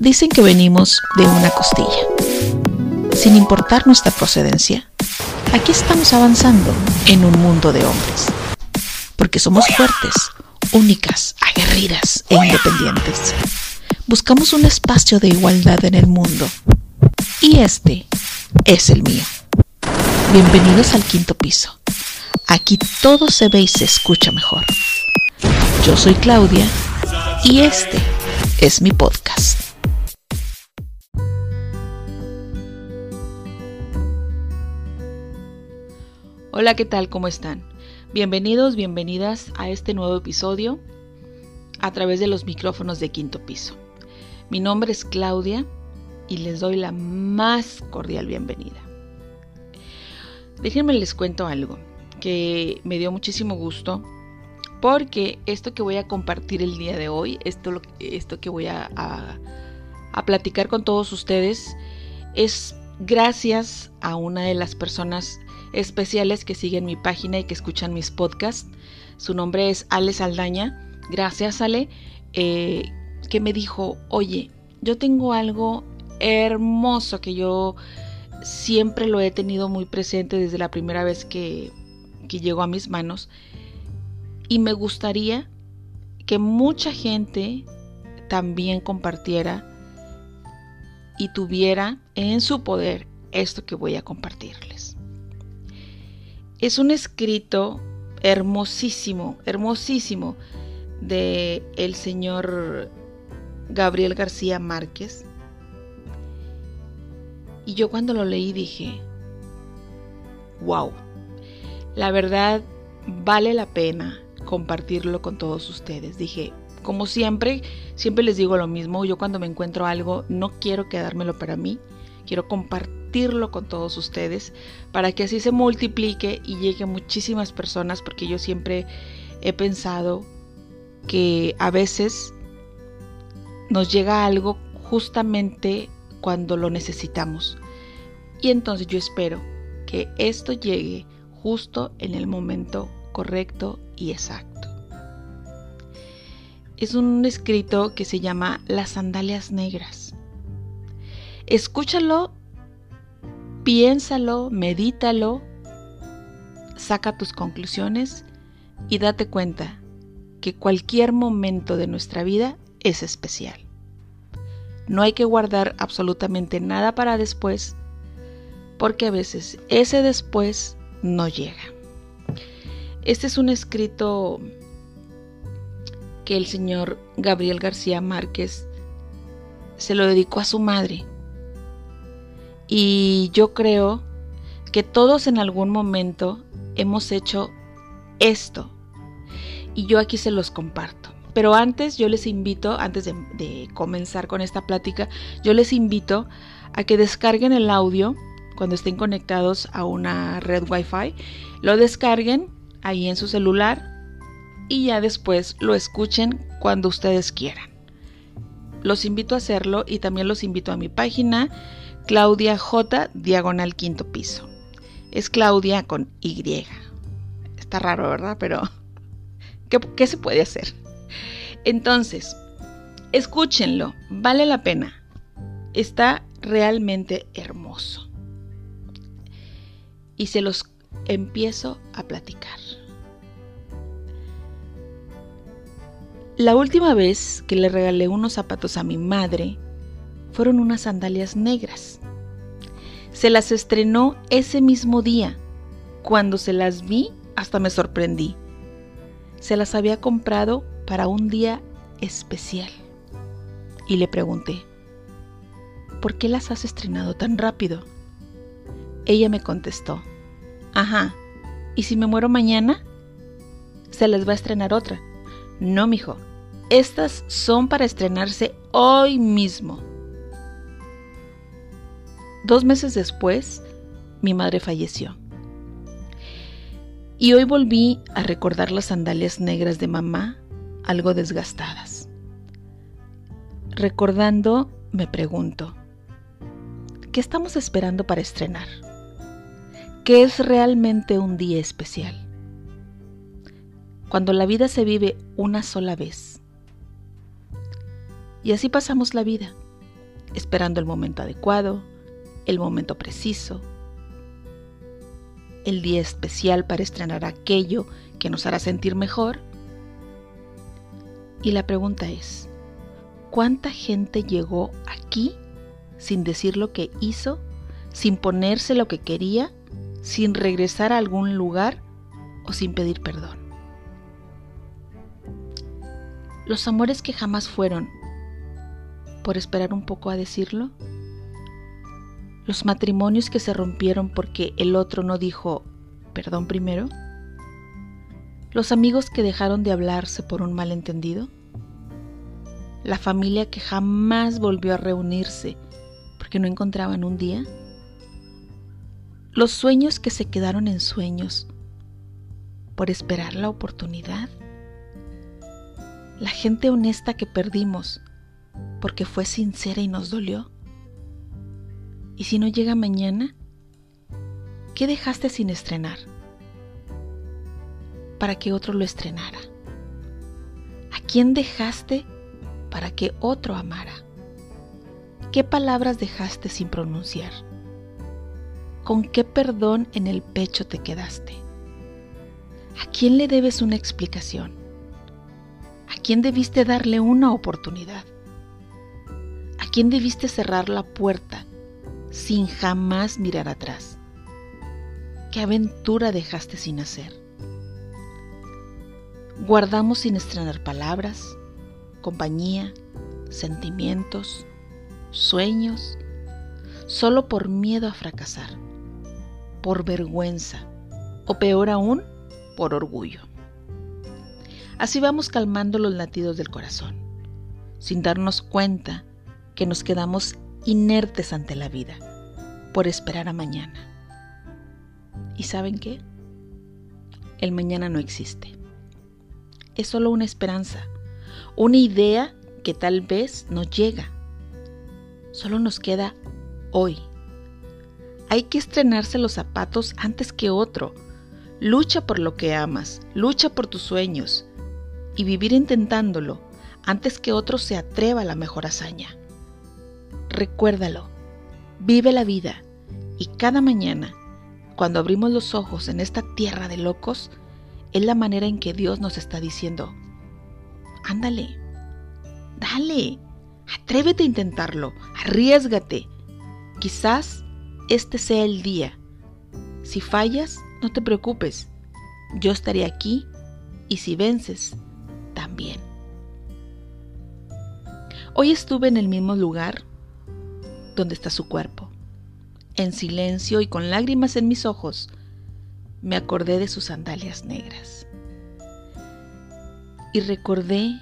Dicen que venimos de una costilla. Sin importar nuestra procedencia, aquí estamos avanzando en un mundo de hombres. Porque somos fuertes, únicas, aguerridas e independientes. Buscamos un espacio de igualdad en el mundo. Y este es el mío. Bienvenidos al quinto piso. Aquí todo se ve y se escucha mejor. Yo soy Claudia y este es mi podcast. Hola, ¿qué tal? ¿Cómo están? Bienvenidos, bienvenidas a este nuevo episodio a través de los micrófonos de quinto piso. Mi nombre es Claudia y les doy la más cordial bienvenida. Déjenme les cuento algo que me dio muchísimo gusto porque esto que voy a compartir el día de hoy, esto, esto que voy a, a, platicar con todos ustedes, es gracias a una de las personas especiales que siguen mi página y que escuchan mis podcasts. Su nombre es Ale Saldaña. Gracias, Ale, eh, que me dijo, oye, yo tengo algo hermoso que yo siempre lo he tenido muy presente desde la primera vez que, que llegó a mis manos y me gustaría que mucha gente también compartiera y tuviera en su poder esto que voy a compartirles. Es un escrito hermosísimo, hermosísimo de el señor Gabriel García Márquez. Y yo cuando lo leí dije, wow, la verdad vale la pena compartirlo con todos ustedes. Dije, como siempre, siempre les digo lo mismo, yo cuando me encuentro algo no quiero quedármelo para mí, quiero compartirlo con todos ustedes para que así se multiplique y llegue a muchísimas personas porque yo siempre he pensado que a veces nos llega algo justamente cuando lo necesitamos. Y entonces yo espero que esto llegue justo en el momento correcto y exacto. Es un escrito que se llama Las sandalias negras. Escúchalo, piénsalo, medítalo, saca tus conclusiones y date cuenta que cualquier momento de nuestra vida es especial. No hay que guardar absolutamente nada para después, porque a veces ese después no llega. Este es un escrito que el señor Gabriel García Márquez se lo dedicó a su madre. Y yo creo que todos en algún momento hemos hecho esto. Y yo aquí se los comparto. Pero antes yo les invito, antes de, comenzar con esta plática, yo les invito a que descarguen el audio cuando estén conectados a una red Wi-Fi. Lo descarguen ahí en su celular y ya después lo escuchen cuando ustedes quieran. Los invito a hacerlo y también los invito a mi página Claudia J diagonal quinto piso. Es Claudia con Y. Está raro, ¿verdad? Pero ¿qué, qué se puede hacer? Entonces, escúchenlo, vale la pena. Está realmente hermoso. Y se los empiezo a platicar. La última vez que le regalé unos zapatos a mi madre fueron unas sandalias negras. Se las estrenó ese mismo día. Cuando se las vi, hasta me sorprendí. Se las había comprado para un día especial. Y le pregunté, ¿por qué las has estrenado tan rápido? Ella me contestó, ajá, ¿y si me muero mañana? Se les va a estrenar otra. No, mijo, estas son para estrenarse hoy mismo. Dos meses después, mi madre falleció. Y hoy volví a recordar las sandalias negras de mamá, algo desgastadas. Recordando, me pregunto, ¿qué estamos esperando para estrenar? ¿Qué es realmente un día especial? Cuando la vida se vive una sola vez, y así pasamos la vida, esperando el momento adecuado, el momento preciso, el día especial para estrenar aquello que nos hará sentir mejor. Y la pregunta es, ¿cuánta gente llegó aquí sin decir lo que hizo, sin ponerse lo que quería, sin regresar a algún lugar o sin pedir perdón? Los amores que jamás fueron, por esperar un poco a decirlo, los matrimonios que se rompieron porque el otro no dijo perdón primero, los amigos que dejaron de hablarse por un malentendido, la familia que jamás volvió a reunirse porque no encontraban un día, los sueños que se quedaron en sueños por esperar la oportunidad, la gente honesta que perdimos porque fue sincera y nos dolió. ¿Y si no llega mañana? ¿Qué dejaste sin estrenar? Para que otro lo estrenara. ¿A quién dejaste para que otro amara? ¿Qué palabras dejaste sin pronunciar? ¿Con qué perdón en el pecho te quedaste? ¿A quién le debes una explicación? ¿A quién debiste darle una oportunidad? ¿A quién debiste cerrar la puerta sin jamás mirar atrás? ¿Qué aventura dejaste sin hacer? Guardamos sin estrenar palabras, compañía, sentimientos, sueños, solo por miedo a fracasar, por vergüenza o peor aún, por orgullo. Así vamos calmando los latidos del corazón, sin darnos cuenta que nos quedamos inertes ante la vida por esperar a mañana. ¿Y saben qué? El mañana no existe. Es solo una esperanza, una idea que tal vez no llega. Solo nos queda hoy. Hay que estrenarse los zapatos antes que otro. Lucha por lo que amas, lucha por tus sueños y vivir intentándolo antes que otro se atreva a la mejor hazaña. Recuérdalo, vive la vida y cada mañana cuando abrimos los ojos en esta tierra de locos, es la manera en que Dios nos está diciendo, ándale, dale, atrévete a intentarlo, arriesgate. Quizás este sea el día. Si fallas, no te preocupes, yo estaré aquí y si vences, también. Hoy estuve en el mismo lugar donde está su cuerpo en silencio y con lágrimas en mis ojos, me acordé de sus sandalias negras. Y recordé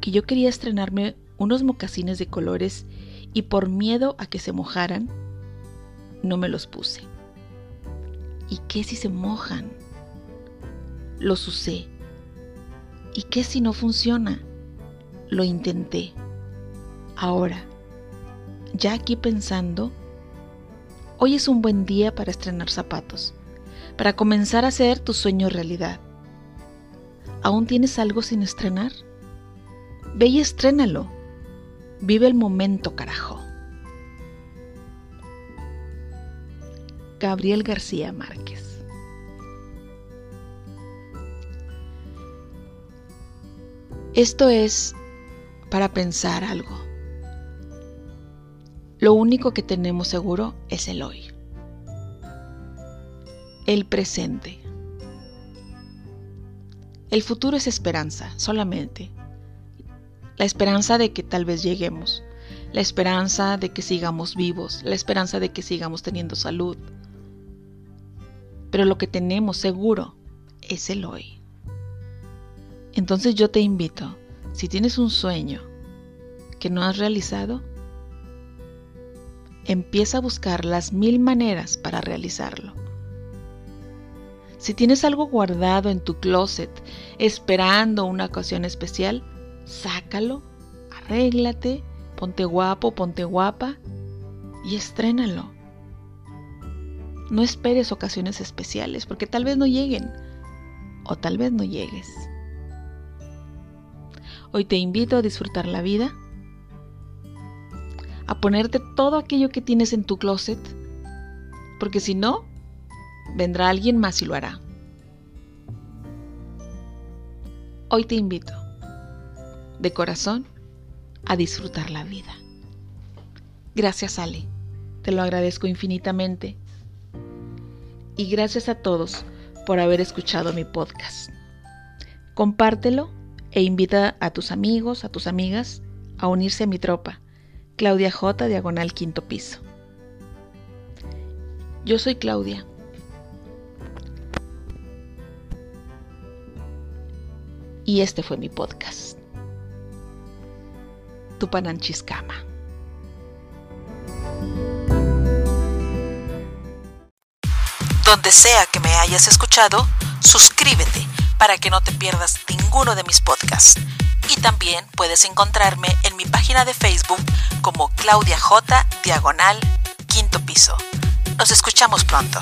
que yo quería estrenarme unos mocasines de colores y por miedo a que se mojaran, no me los puse. ¿Y qué si se mojan? Los usé. ¿Y qué si no funciona? Lo intenté. Ahora, ya aquí pensando, Hoy es un buen día para estrenar zapatos, para comenzar a hacer tu sueño realidad. ¿Aún tienes algo sin estrenar? Ve y estrénalo. Vive el momento, carajo. Gabriel García Márquez. Esto es para pensar algo. Lo único que tenemos seguro es el hoy. El presente. El futuro es esperanza, solamente. La esperanza de que tal vez lleguemos. La esperanza de que sigamos vivos. La esperanza de que sigamos teniendo salud. Pero lo que tenemos seguro es el hoy. Entonces yo te invito, si tienes un sueño que no has realizado, empieza a buscar las mil maneras para realizarlo. Si tienes algo guardado en tu closet esperando una ocasión especial, sácalo, arréglate, ponte guapo, ponte guapa y estrénalo. No esperes ocasiones especiales porque tal vez no lleguen o tal vez no llegues. Hoy te invito a disfrutar la vida a ponerte todo aquello que tienes en tu closet, porque si no, vendrá alguien más y lo hará. Hoy te invito, de corazón, a disfrutar la vida. Gracias, Ale. Te lo agradezco infinitamente. Y gracias a todos por haber escuchado mi podcast. Compártelo e invita a tus amigos, a tus amigas, a unirse a mi tropa. Claudia J, diagonal quinto piso. Yo soy Claudia. Y este fue mi podcast. Tupananchiscama. Donde sea que me hayas escuchado, suscríbete para que no te pierdas ninguno de mis podcasts. Y también puedes encontrarme en mi página de Facebook como Claudia J. Diagonal Quinto Piso. Nos escuchamos pronto.